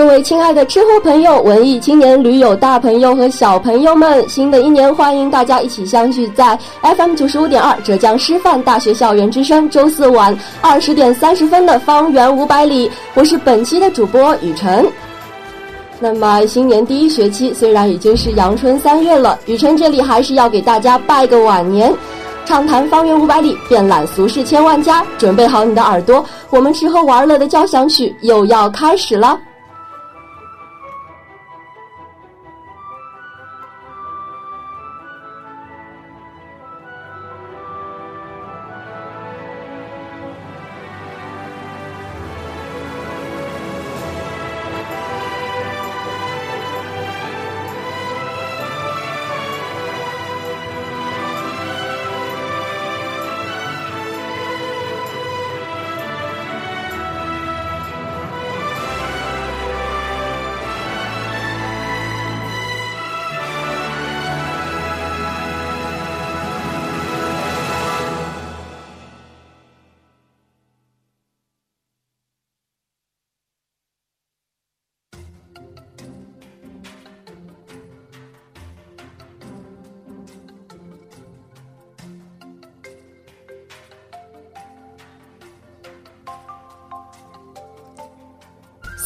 各位亲爱的吃货朋友、文艺青年、驴友大朋友和小朋友们，新的一年欢迎大家一起相聚在 FM 九十五点二浙江师范大学校园之声，周四晚二十点三十分的方圆五百里，我是本期的主播雨晨。那么新年第一学期虽然已经是阳春三月了，雨晨这里还是要给大家拜个晚年，畅谈方圆五百里，遍览俗世千万家，准备好你的耳朵，我们吃喝玩乐的交响曲又要开始了。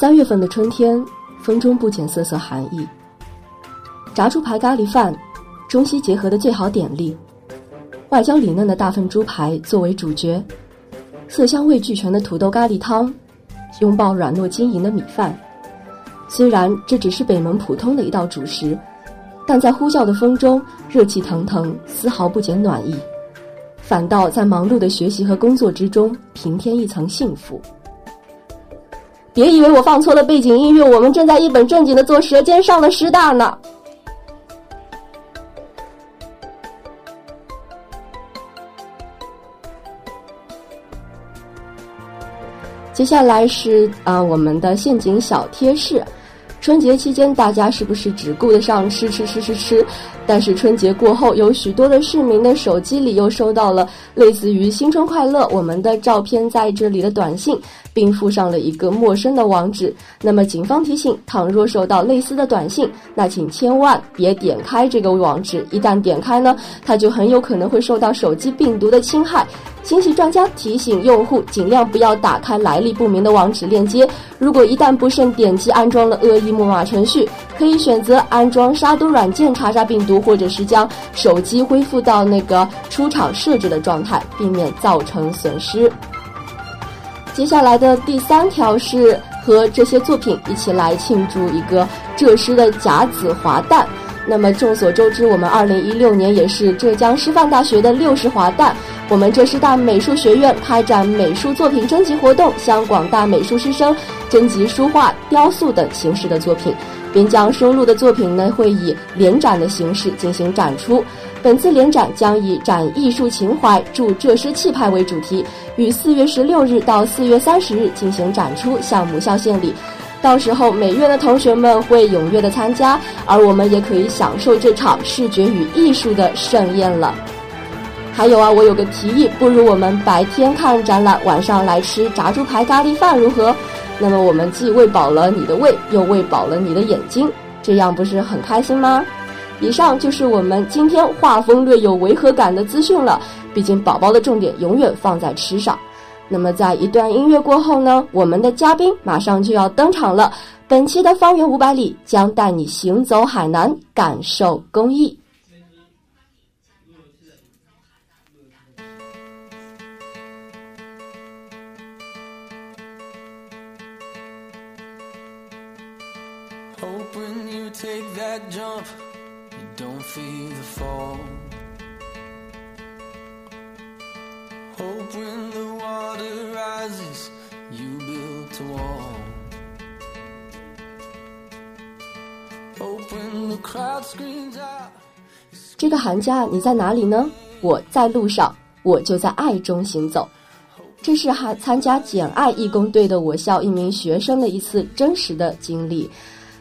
三月份的春天，风中不减瑟瑟寒意。炸猪排咖喱饭，中西结合的最好典例。外焦里嫩的大份猪排作为主角，色香味俱全的土豆咖喱汤，拥抱软糯晶莹的米饭。虽然这只是北门普通的一道主食，但在呼啸的风中，热气腾腾，丝毫不减暖意，反倒在忙碌的学习和工作之中平添一层幸福。别以为我放错了背景音乐，我们正在一本正经的做《舌尖上的师大》呢。接下来是啊，我们的陷阱小贴士。春节期间，大家是不是只顾得上吃吃吃吃吃？但是春节过后，有许多的市民的手机里又收到了类似于“新春快乐，我们的照片在这里”的短信，并附上了一个陌生的网址。那么，警方提醒：倘若收到类似的短信，那请千万别点开这个网址。一旦点开呢，它就很有可能会受到手机病毒的侵害。信息专家提醒用户尽量不要打开来历不明的网址链接。如果一旦不慎点击安装了恶意木马程序，可以选择安装杀毒软件查查病毒，或者是将手机恢复到那个出厂设置的状态，避免造成损失。接下来的第三条是和这些作品一起来庆祝一个浙师的甲子华诞。那么众所周知，我们二零一六年也是浙江师范大学的六十华诞。我们浙师大美术学院开展美术作品征集活动，向广大美术师生征集书画、雕塑等形式的作品，并将收录的作品呢会以联展的形式进行展出。本次联展将以“展艺术情怀，铸浙师气派”为主题，于四月十六日到四月三十日进行展出，向母校献礼。到时候美院的同学们会踊跃的参加，而我们也可以享受这场视觉与艺术的盛宴了。还有啊，我有个提议，不如我们白天看展览，晚上来吃炸猪排咖喱饭如何？那么我们既喂饱了你的胃，又喂饱了你的眼睛，这样不是很开心吗？以上就是我们今天画风略有违和感的资讯了。毕竟宝宝的重点永远放在吃上。那么在一段音乐过后呢，我们的嘉宾马上就要登场了。本期的方圆五百里将带你行走海南，感受工艺。这个寒假你在哪里呢？我在路上，我就在爱中行走。这是还参加简爱义工队的我校一名学生的一次真实的经历。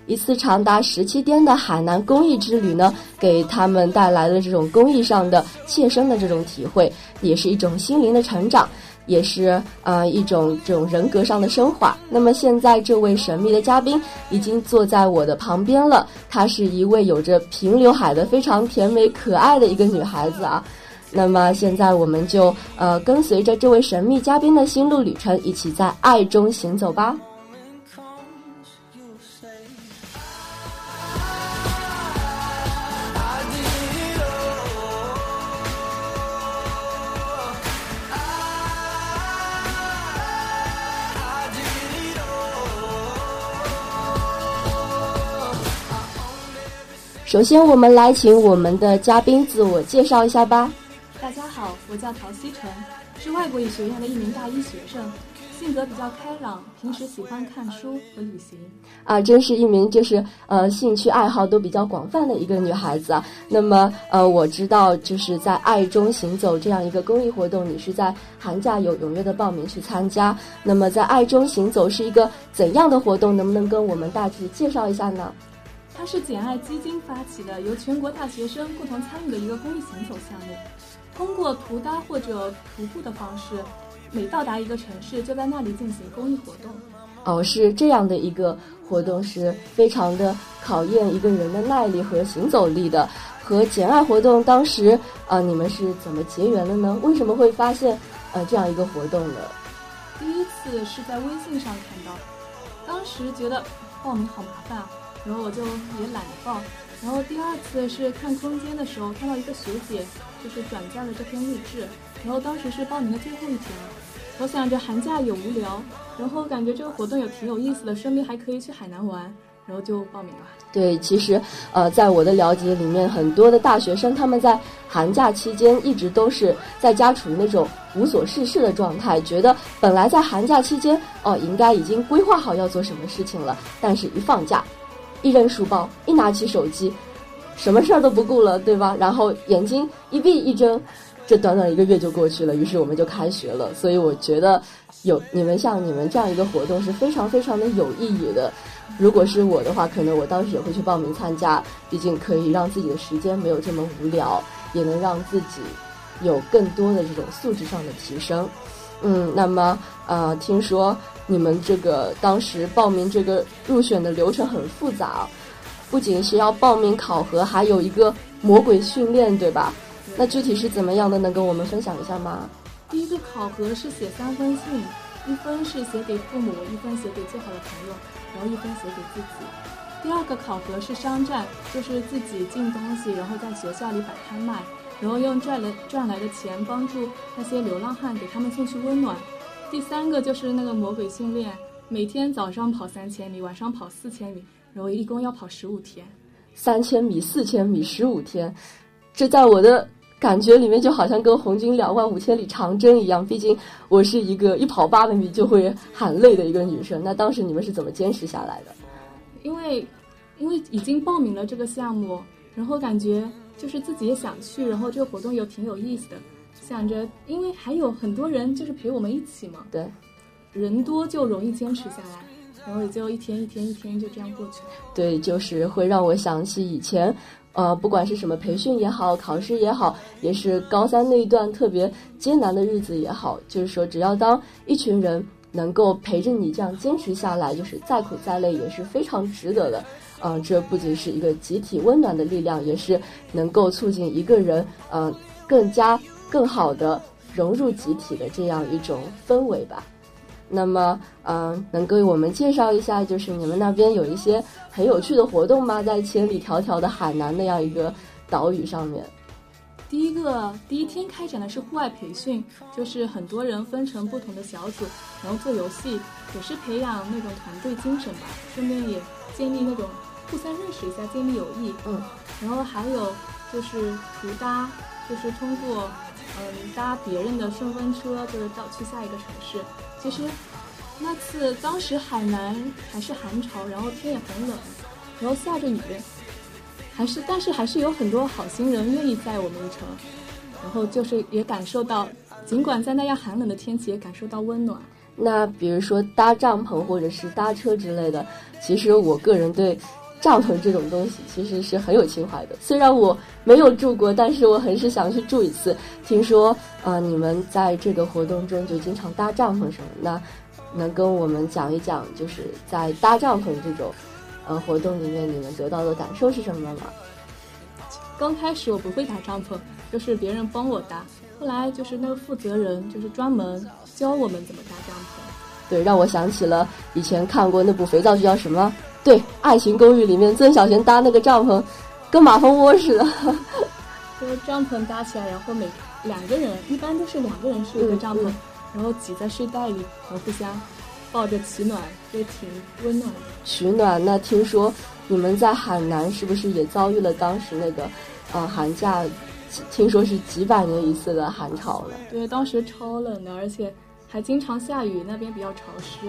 一次长达十七天的海南公益之旅呢，给他们带来了这种公益上的切身的这种体会，也是一种心灵的成长。也是呃一种这种人格上的升华。那么现在这位神秘的嘉宾已经坐在我的旁边了，她是一位有着平刘海的非常甜美可爱的一个女孩子啊。那么现在我们就呃跟随着这位神秘嘉宾的心路旅程，一起在爱中行走吧。首先，我们来请我们的嘉宾自我介绍一下吧。大家好，我叫陶希晨，是外国语学院的一名大一学生，性格比较开朗，平时喜欢看书和旅行。啊，真是一名就是呃兴趣爱好都比较广泛的一个女孩子啊。那么呃，我知道就是在爱中行走这样一个公益活动，你是在寒假有踊跃的报名去参加。那么在爱中行走是一个怎样的活动？能不能跟我们大致介绍一下呢？它是简爱基金发起的，由全国大学生共同参与的一个公益行走项目。通过徒搭或者徒步的方式，每到达一个城市，就在那里进行公益活动。哦，是这样的一个活动，是非常的考验一个人的耐力和行走力的。和简爱活动当时，呃，你们是怎么结缘的呢？为什么会发现呃这样一个活动呢？第一次是在微信上看到，当时觉得报名好麻烦。然后我就也懒得报，然后第二次是看空间的时候，看到一个学姐就是转载了这篇励志，然后当时是报名的最后一天，我想着寒假也无聊，然后感觉这个活动也挺有意思的，顺便还可以去海南玩，然后就报名了。对，其实呃，在我的了解里面，很多的大学生他们在寒假期间一直都是在家处于那种无所事事的状态，觉得本来在寒假期间哦应该已经规划好要做什么事情了，但是一放假。一扔书包，一拿起手机，什么事儿都不顾了，对吧？然后眼睛一闭一睁，这短短一个月就过去了。于是我们就开学了。所以我觉得，有你们像你们这样一个活动是非常非常的有意义的。如果是我的话，可能我当时也会去报名参加，毕竟可以让自己的时间没有这么无聊，也能让自己有更多的这种素质上的提升。嗯，那么呃，听说。你们这个当时报名这个入选的流程很复杂，不仅是要报名考核，还有一个魔鬼训练，对吧？那具体是怎么样的？能跟我们分享一下吗？第一个考核是写三封信，一封是写给父母，一封写给最好的朋友，然后一封写给自己。第二个考核是商战，就是自己进东西，然后在学校里摆摊卖，然后用赚来赚来的钱帮助那些流浪汉，给他们送去温暖。第三个就是那个魔鬼训练，每天早上跑三千米，晚上跑四千米，然后一共要跑十五天。三千米、四千米、十五天，这在我的感觉里面就好像跟红军两万五千里长征一样。毕竟我是一个一跑八百米就会喊累的一个女生。那当时你们是怎么坚持下来的？因为，因为已经报名了这个项目，然后感觉就是自己也想去，然后这个活动又挺有意思的。想着，因为还有很多人就是陪我们一起嘛，对，人多就容易坚持下来，然后也就一天一天一天就这样过去了。对，就是会让我想起以前，呃，不管是什么培训也好，考试也好，也是高三那一段特别艰难的日子也好，就是说，只要当一群人能够陪着你这样坚持下来，就是再苦再累也是非常值得的。嗯，这不仅是一个集体温暖的力量，也是能够促进一个人，嗯，更加。更好的融入集体的这样一种氛围吧。那么，嗯，能给我们介绍一下，就是你们那边有一些很有趣的活动吗？在千里迢迢的海南那样一个岛屿上面。第一个第一天开展的是户外培训，就是很多人分成不同的小组，然后做游戏，也是培养那种团队精神吧，顺便也建立那种互相认识一下，建立友谊。嗯。然后还有就是图搭，就是通过。嗯，搭别人的顺风车就是到去下一个城市。其实那次当时海南还是寒潮，然后天也很冷，然后下着雨，还是但是还是有很多好心人愿意载我们一程，然后就是也感受到，尽管在那样寒冷的天气，也感受到温暖。那比如说搭帐篷或者是搭车之类的，其实我个人对帐篷这种东西其实是很有情怀的。虽然我没有住过，但是我很是想去住一次。听说啊，你们在这个活动中就经常搭帐篷什么，那能跟我们讲一讲，就是在搭帐篷这种呃活动里面，你们得到的感受是什么吗？刚开始我不会搭帐篷，就是别人帮我搭。后来就是那个负责人，就是专门教我们怎么搭帐篷。对，让我想起了以前看过那部肥皂剧，叫什么？对，《爱情公寓》里面曾小贤搭那个帐篷，跟马蜂窝似的。就是帐篷搭起来，然后每两个人，一般都是两个人睡一个帐篷，然后挤在睡袋里，然后互相抱着取暖，就挺温暖的。取暖？那听说你们在海南是不是也遭遇了当时那个，呃，寒假？听说是几百年一次的寒潮了。对，当时超冷的，而且还经常下雨，那边比较潮湿。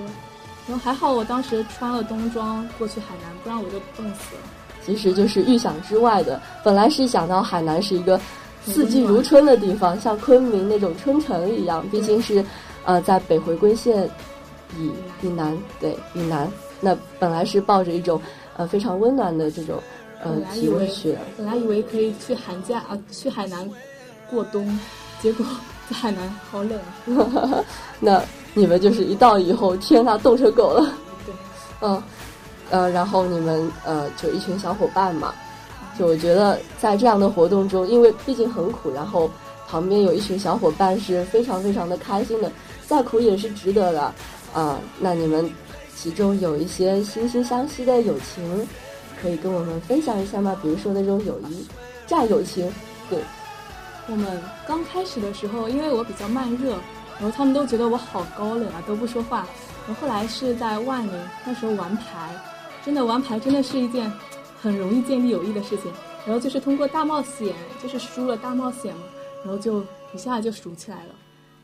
然后还好，我当时穿了冬装过去海南，不然我就冻死了。其实就是预想之外的。本来是想到海南是一个四季如春的地方，像昆明那种春城一样，毕竟是呃在北回归线以以南，对以南。那本来是抱着一种呃非常温暖的这种。呃体温去的本来以为可以去寒假啊，去海南过冬，结果在海南好冷啊。那你们就是一到以后，天呐，冻成狗了。对，嗯，呃，然后你们呃，就一群小伙伴嘛，就我觉得在这样的活动中，因为毕竟很苦，然后旁边有一群小伙伴是非常非常的开心的，再苦也是值得的啊。那你们其中有一些惺惺相惜的友情。可以跟我们分享一下吗？比如说那种友谊、战友情。对，我们刚开始的时候，因为我比较慢热，然后他们都觉得我好高冷啊，都不说话。然后后来是在万宁，那时候玩牌，真的玩牌真的是一件很容易建立友谊的事情。然后就是通过大冒险，就是输了大冒险嘛，然后就一下就熟起来了。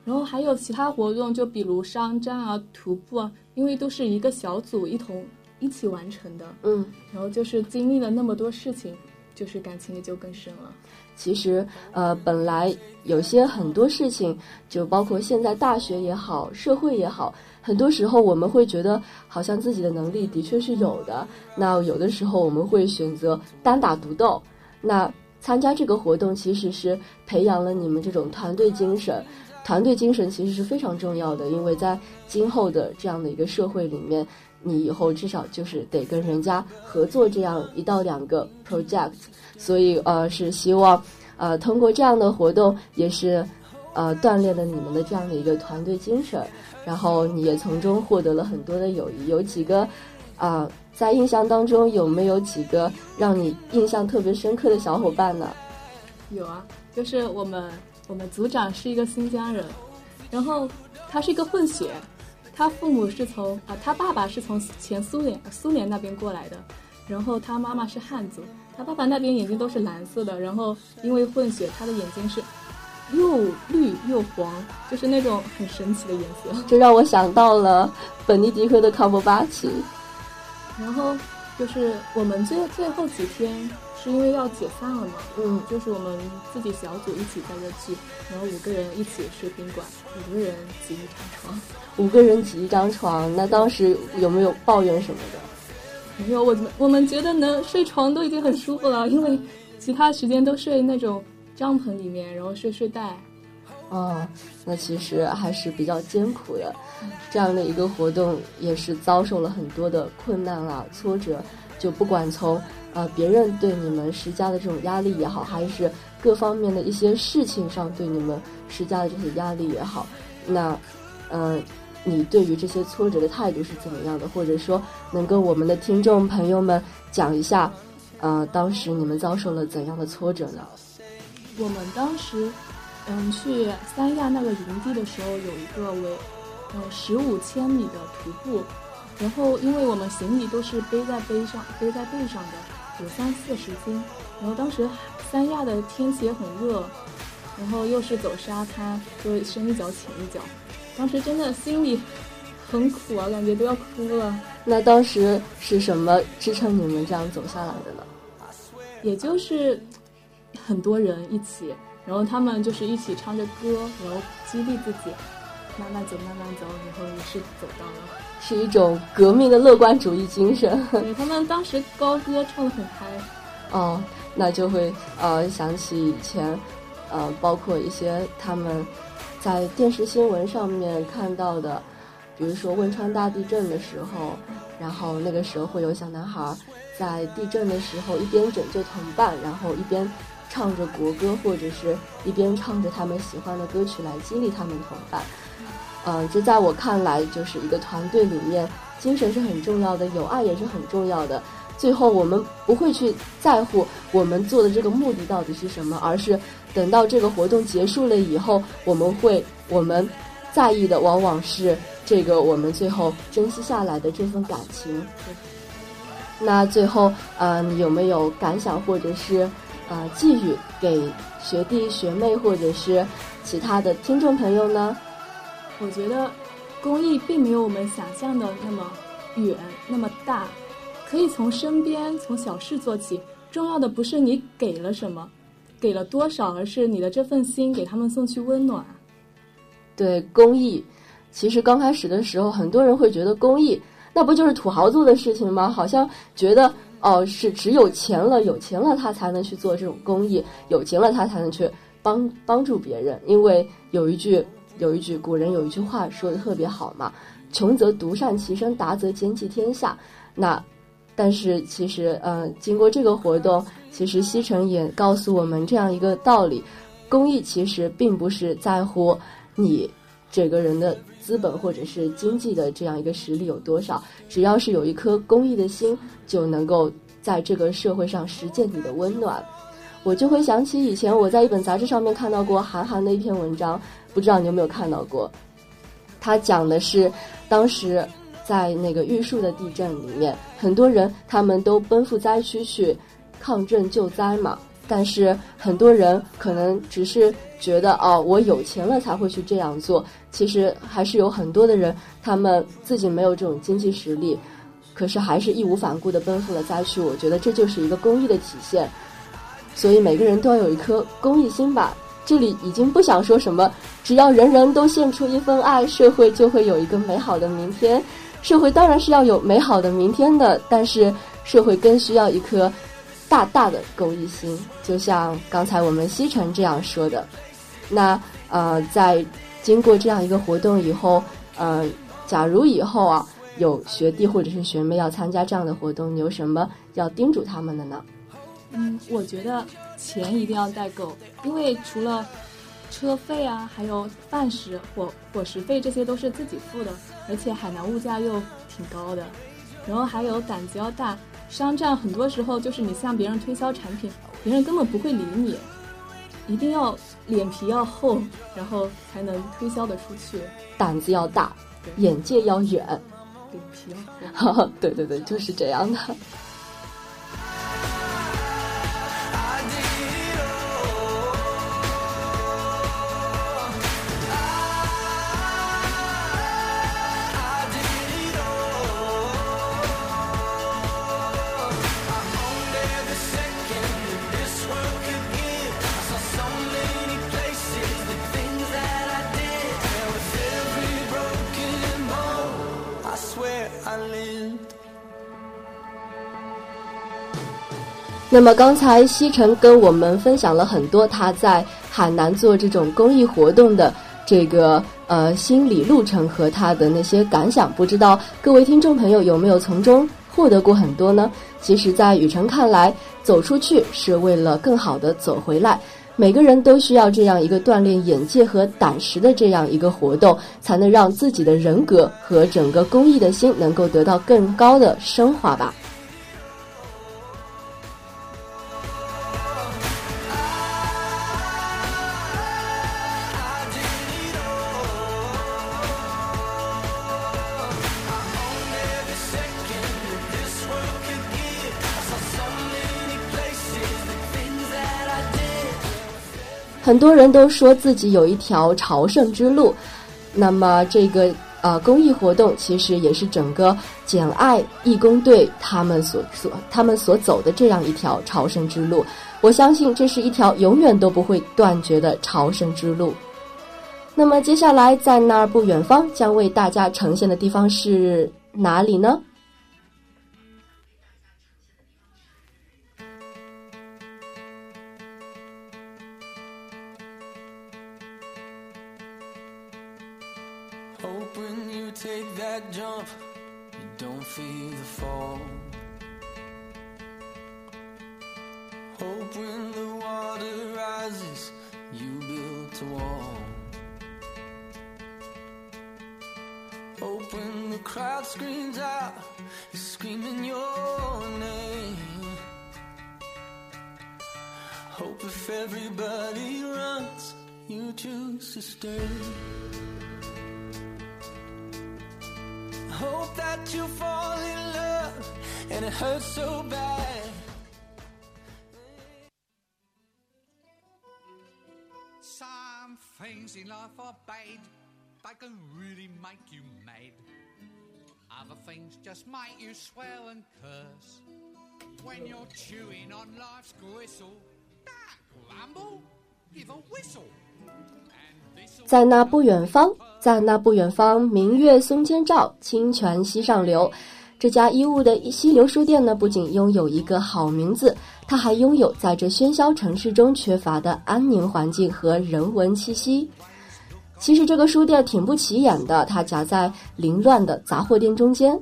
然后还有其他活动，就比如商战啊、徒步啊，因为都是一个小组一同。一起完成的，嗯，然后就是经历了那么多事情，就是感情也就更深了。其实，呃，本来有些很多事情，就包括现在大学也好，社会也好，很多时候我们会觉得好像自己的能力的确是有的。那有的时候我们会选择单打独斗。那参加这个活动其实是培养了你们这种团队精神。团队精神其实是非常重要的，因为在今后的这样的一个社会里面。你以后至少就是得跟人家合作这样一到两个 project，所以呃是希望呃通过这样的活动也是呃锻炼了你们的这样的一个团队精神，然后你也从中获得了很多的友谊。有几个啊在印象当中有没有几个让你印象特别深刻的小伙伴呢？有啊，就是我们我们组长是一个新疆人，然后他是一个混血。他父母是从啊，他爸爸是从前苏联苏联那边过来的，然后他妈妈是汉族，他爸爸那边眼睛都是蓝色的，然后因为混血，他的眼睛是又绿又黄，就是那种很神奇的颜色。这让我想到了本尼迪克的康伯巴奇。然后就是我们最最后几天。是因为要解散了嘛？嗯，就是我们自己小组一起在这聚，然后五个人一起睡宾馆，五个人挤一张床，五个人挤一张床。那当时有没有抱怨什么的？没有，我们我们觉得能睡床都已经很舒服了，因为其他时间都睡那种帐篷里面，然后睡睡袋。哦，那其实还是比较艰苦的，这样的一个活动也是遭受了很多的困难啊、挫折，就不管从。呃，别人对你们施加的这种压力也好，还是各方面的一些事情上对你们施加的这些压力也好，那，呃，你对于这些挫折的态度是怎么样的？或者说，能跟我们的听众朋友们讲一下，呃，当时你们遭受了怎样的挫折呢？我们当时，嗯，去三亚那个营地的时候，有一个为，呃，十五千米的徒步，然后因为我们行李都是背在背上，背在背上的。有三四十斤，然后当时三亚的天气也很热，然后又是走沙滩，就深一脚浅一脚，当时真的心里很苦啊，感觉都要哭了。那当时是什么支撑你们这样走下来的呢？也就是很多人一起，然后他们就是一起唱着歌，然后激励自己。慢慢走，慢慢走，然后也是走到了。是一种革命的乐观主义精神。对他们当时高歌唱的很嗨。哦，那就会呃想起以前，呃，包括一些他们在电视新闻上面看到的，比如说汶川大地震的时候，然后那个时候会有小男孩在地震的时候一边拯救同伴，然后一边唱着国歌，或者是一边唱着他们喜欢的歌曲来激励他们同伴。嗯，这在我看来就是一个团队里面，精神是很重要的，友爱也是很重要的。最后，我们不会去在乎我们做的这个目的到底是什么，而是等到这个活动结束了以后，我们会我们在意的往往是这个我们最后珍惜下来的这份感情。那最后，呃，你有没有感想或者是呃寄语给学弟学妹或者是其他的听众朋友呢？我觉得公益并没有我们想象的那么远那么大。可以从身边，从小事做起。重要的不是你给了什么，给了多少，而是你的这份心给他们送去温暖。对公益，其实刚开始的时候，很多人会觉得公益那不就是土豪做的事情吗？好像觉得哦，是只有钱了，有钱了他才能去做这种公益，有钱了他才能去帮帮助别人。因为有一句有一句古人有一句话说的特别好嘛：“穷则独善其身，达则兼济天下。”那但是其实，呃，经过这个活动，其实西城也告诉我们这样一个道理：公益其实并不是在乎你这个人的资本或者是经济的这样一个实力有多少，只要是有一颗公益的心，就能够在这个社会上实践你的温暖。我就会想起以前我在一本杂志上面看到过韩寒的一篇文章，不知道你有没有看到过？他讲的是当时。在那个玉树的地震里面，很多人他们都奔赴灾区去抗震救灾嘛。但是很多人可能只是觉得哦，我有钱了才会去这样做。其实还是有很多的人，他们自己没有这种经济实力，可是还是义无反顾的奔赴了灾区。我觉得这就是一个公益的体现。所以每个人都要有一颗公益心吧。这里已经不想说什么，只要人人都献出一份爱，社会就会有一个美好的明天。社会当然是要有美好的明天的，但是社会更需要一颗大大的公益心，就像刚才我们西城这样说的。那呃，在经过这样一个活动以后，呃，假如以后啊有学弟或者是学妹要参加这样的活动，你有什么要叮嘱他们的呢？嗯，我觉得钱一定要带够，因为除了。车费啊，还有饭食、伙伙食费，这些都是自己付的，而且海南物价又挺高的。然后还有胆子要大，商战很多时候就是你向别人推销产品，别人根本不会理你，一定要脸皮要厚，然后才能推销得出去。胆子要大，眼界要远，脸皮要厚。对对对，就是这样的。那么刚才西城跟我们分享了很多他在海南做这种公益活动的这个呃心理路程和他的那些感想，不知道各位听众朋友有没有从中获得过很多呢？其实，在雨辰看来，走出去是为了更好的走回来。每个人都需要这样一个锻炼眼界和胆识的这样一个活动，才能让自己的人格和整个公益的心能够得到更高的升华吧。很多人都说自己有一条朝圣之路，那么这个呃公益活动其实也是整个简爱义工队他们所所他们所走的这样一条朝圣之路。我相信这是一条永远都不会断绝的朝圣之路。那么接下来在那儿不远方将为大家呈现的地方是哪里呢 when the water rises, you built a wall. Hope when the crowd screams out, you're screaming your name. Hope if everybody runs, you choose to stay. Hope that you fall in love and it hurts so bad. In life are bad, they can really make you mad. Other things just make you swell and curse. When you're chewing on life's gristle, don't grumble, give a whistle. 在那不远方，在那不远方，明月松间照，清泉溪上流。这家义乌的溪流书店呢，不仅拥有一个好名字，它还拥有在这喧嚣城市中缺乏的安宁环境和人文气息。其实这个书店挺不起眼的，它夹在凌乱的杂货店中间。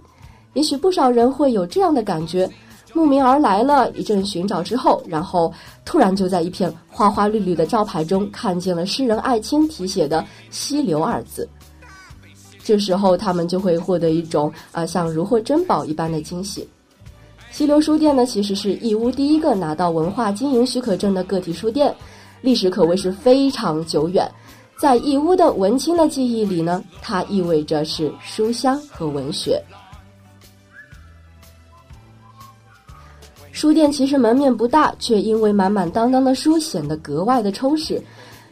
也许不少人会有这样的感觉。慕名而来了一阵寻找之后，然后突然就在一片花花绿绿的招牌中看见了诗人艾青题写的“溪流”二字。这时候他们就会获得一种啊像如获珍宝一般的惊喜。溪流书店呢，其实是义乌第一个拿到文化经营许可证的个体书店，历史可谓是非常久远。在义乌的文青的记忆里呢，它意味着是书香和文学。书店其实门面不大，却因为满满当当的书显得格外的充实。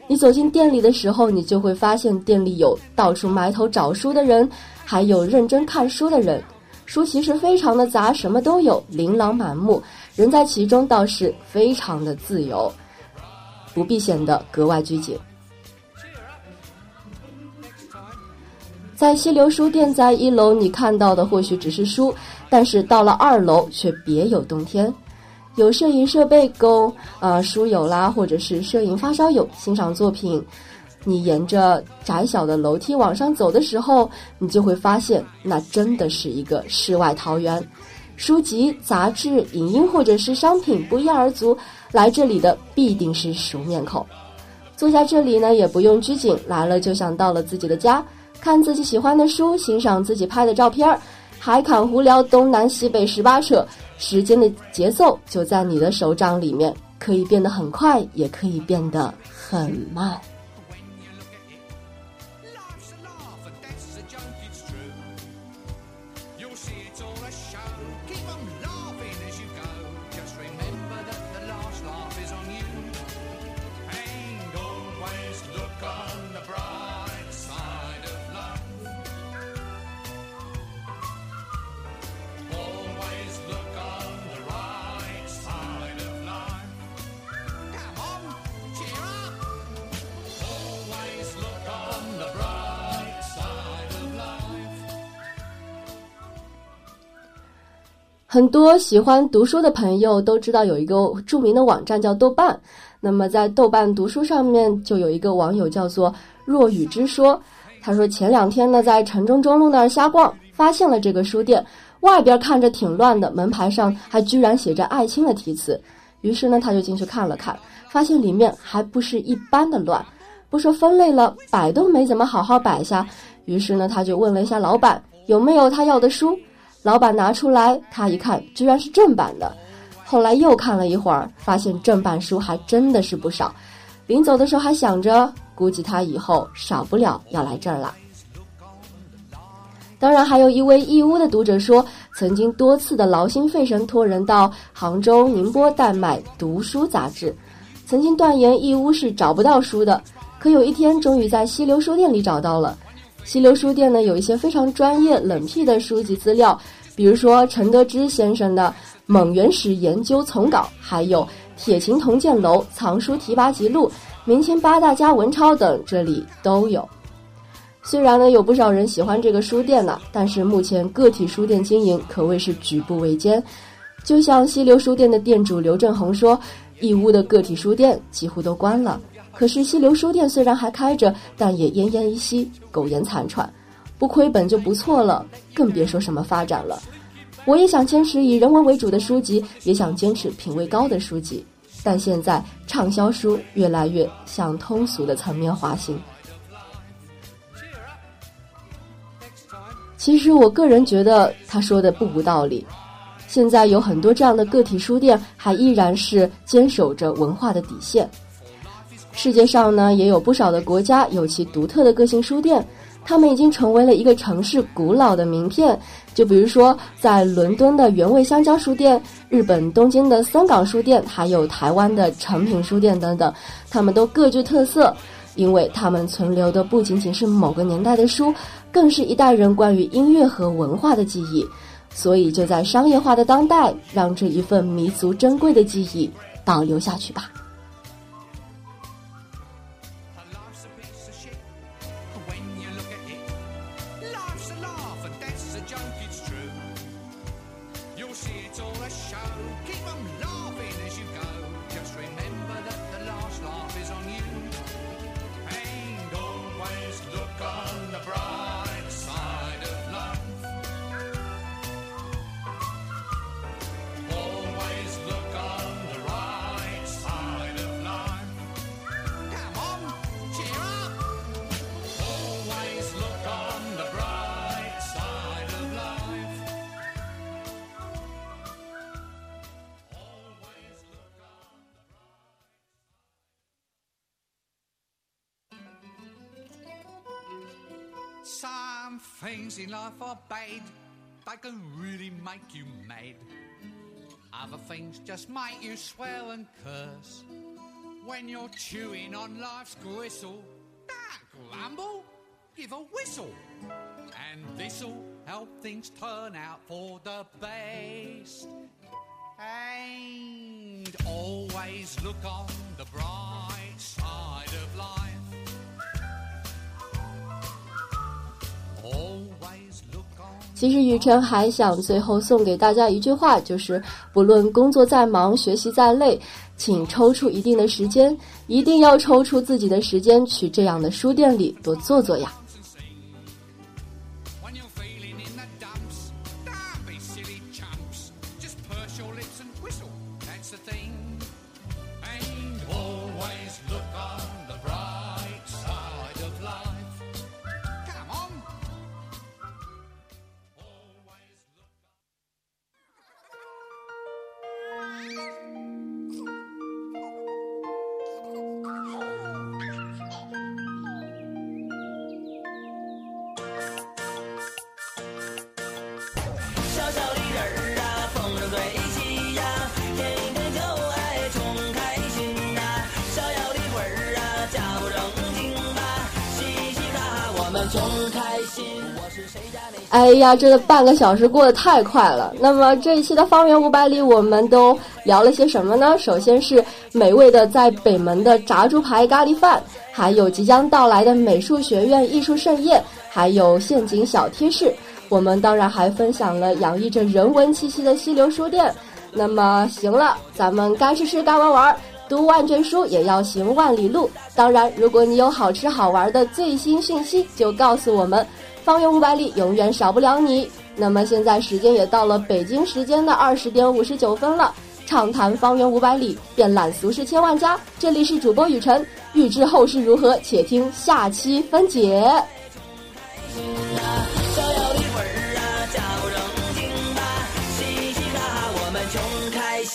你走进店里的时候，你就会发现店里有到处埋头找书的人，还有认真看书的人。书其实非常的杂，什么都有，琳琅满目。人在其中倒是非常的自由，不必显得格外拘谨。在溪流书店，在一楼你看到的或许只是书。但是到了二楼却别有洞天，有摄影设备供啊书友啦，或者是摄影发烧友欣赏作品。你沿着窄小的楼梯往上走的时候，你就会发现，那真的是一个世外桃源。书籍、杂志、影音或者是商品不一而足，来这里的必定是熟面孔。坐在这里呢，也不用拘谨，来了就想到了自己的家，看自己喜欢的书，欣赏自己拍的照片儿。还侃胡聊东南西北十八扯，时间的节奏就在你的手掌里面，可以变得很快，也可以变得很慢。很多喜欢读书的朋友都知道有一个著名的网站叫豆瓣。那么在豆瓣读书上面就有一个网友叫做若雨之说，他说前两天呢在城中中路那儿瞎逛，发现了这个书店，外边看着挺乱的，门牌上还居然写着艾青的题词。于是呢他就进去看了看，发现里面还不是一般的乱，不说分类了，摆都没怎么好好摆下。于是呢他就问了一下老板有没有他要的书。老板拿出来，他一看，居然是正版的。后来又看了一会儿，发现正版书还真的是不少。临走的时候还想着，估计他以后少不了要来这儿了。当然，还有一位义乌的读者说，曾经多次的劳心费神托人到杭州、宁波代买读书杂志，曾经断言义乌是找不到书的，可有一天终于在溪流书店里找到了。溪流书店呢，有一些非常专业冷僻的书籍资料，比如说陈德之先生的《蒙元史研究丛稿》，还有铁琴铜剑楼藏书提拔记录，明清八大家文钞等，这里都有。虽然呢有不少人喜欢这个书店呢，但是目前个体书店经营可谓是举步维艰。就像溪流书店的店主刘振宏说，义乌的个体书店几乎都关了。可是溪流书店虽然还开着，但也奄奄一息，苟延残喘。不亏本就不错了，更别说什么发展了。我也想坚持以人文为主的书籍，也想坚持品味高的书籍，但现在畅销书越来越向通俗的层面滑行。其实我个人觉得他说的不无道理。现在有很多这样的个体书店，还依然是坚守着文化的底线。世界上呢，也有不少的国家有其独特的个性书店。他们已经成为了一个城市古老的名片，就比如说在伦敦的原味香蕉书店、日本东京的三港书店，还有台湾的诚品书店等等，他们都各具特色，因为他们存留的不仅仅是某个年代的书，更是一代人关于音乐和文化的记忆。所以就在商业化的当代，让这一份弥足珍贵的记忆保留下去吧。Really make you mad. Other things just make you swell and curse. When you're chewing on life's gristle, don't grumble, give a whistle. And this'll help things turn out for the best. And always look on the bright side of life. 其实雨辰还想最后送给大家一句话，就是不论工作再忙，学习再累，请抽出一定的时间，一定要抽出自己的时间去这样的书店里多坐坐呀。哎呀，这半个小时过得太快了。那么这一期的方圆五百里，我们都聊了些什么呢？首先是美味的在北门的炸猪排咖喱饭，还有即将到来的美术学院艺术盛宴，还有陷阱小贴士。我们当然还分享了洋溢着人文气息的溪流书店。那么行了，咱们该吃吃，该玩玩。读万卷书也要行万里路。当然，如果你有好吃好玩的最新讯息，就告诉我们。方圆五百里，永远少不了你。那么现在时间也到了北京时间的二十点五十九分了。畅谈方圆五百里，遍览俗世千万家。这里是主播雨辰，预知后事如何，且听下期分解。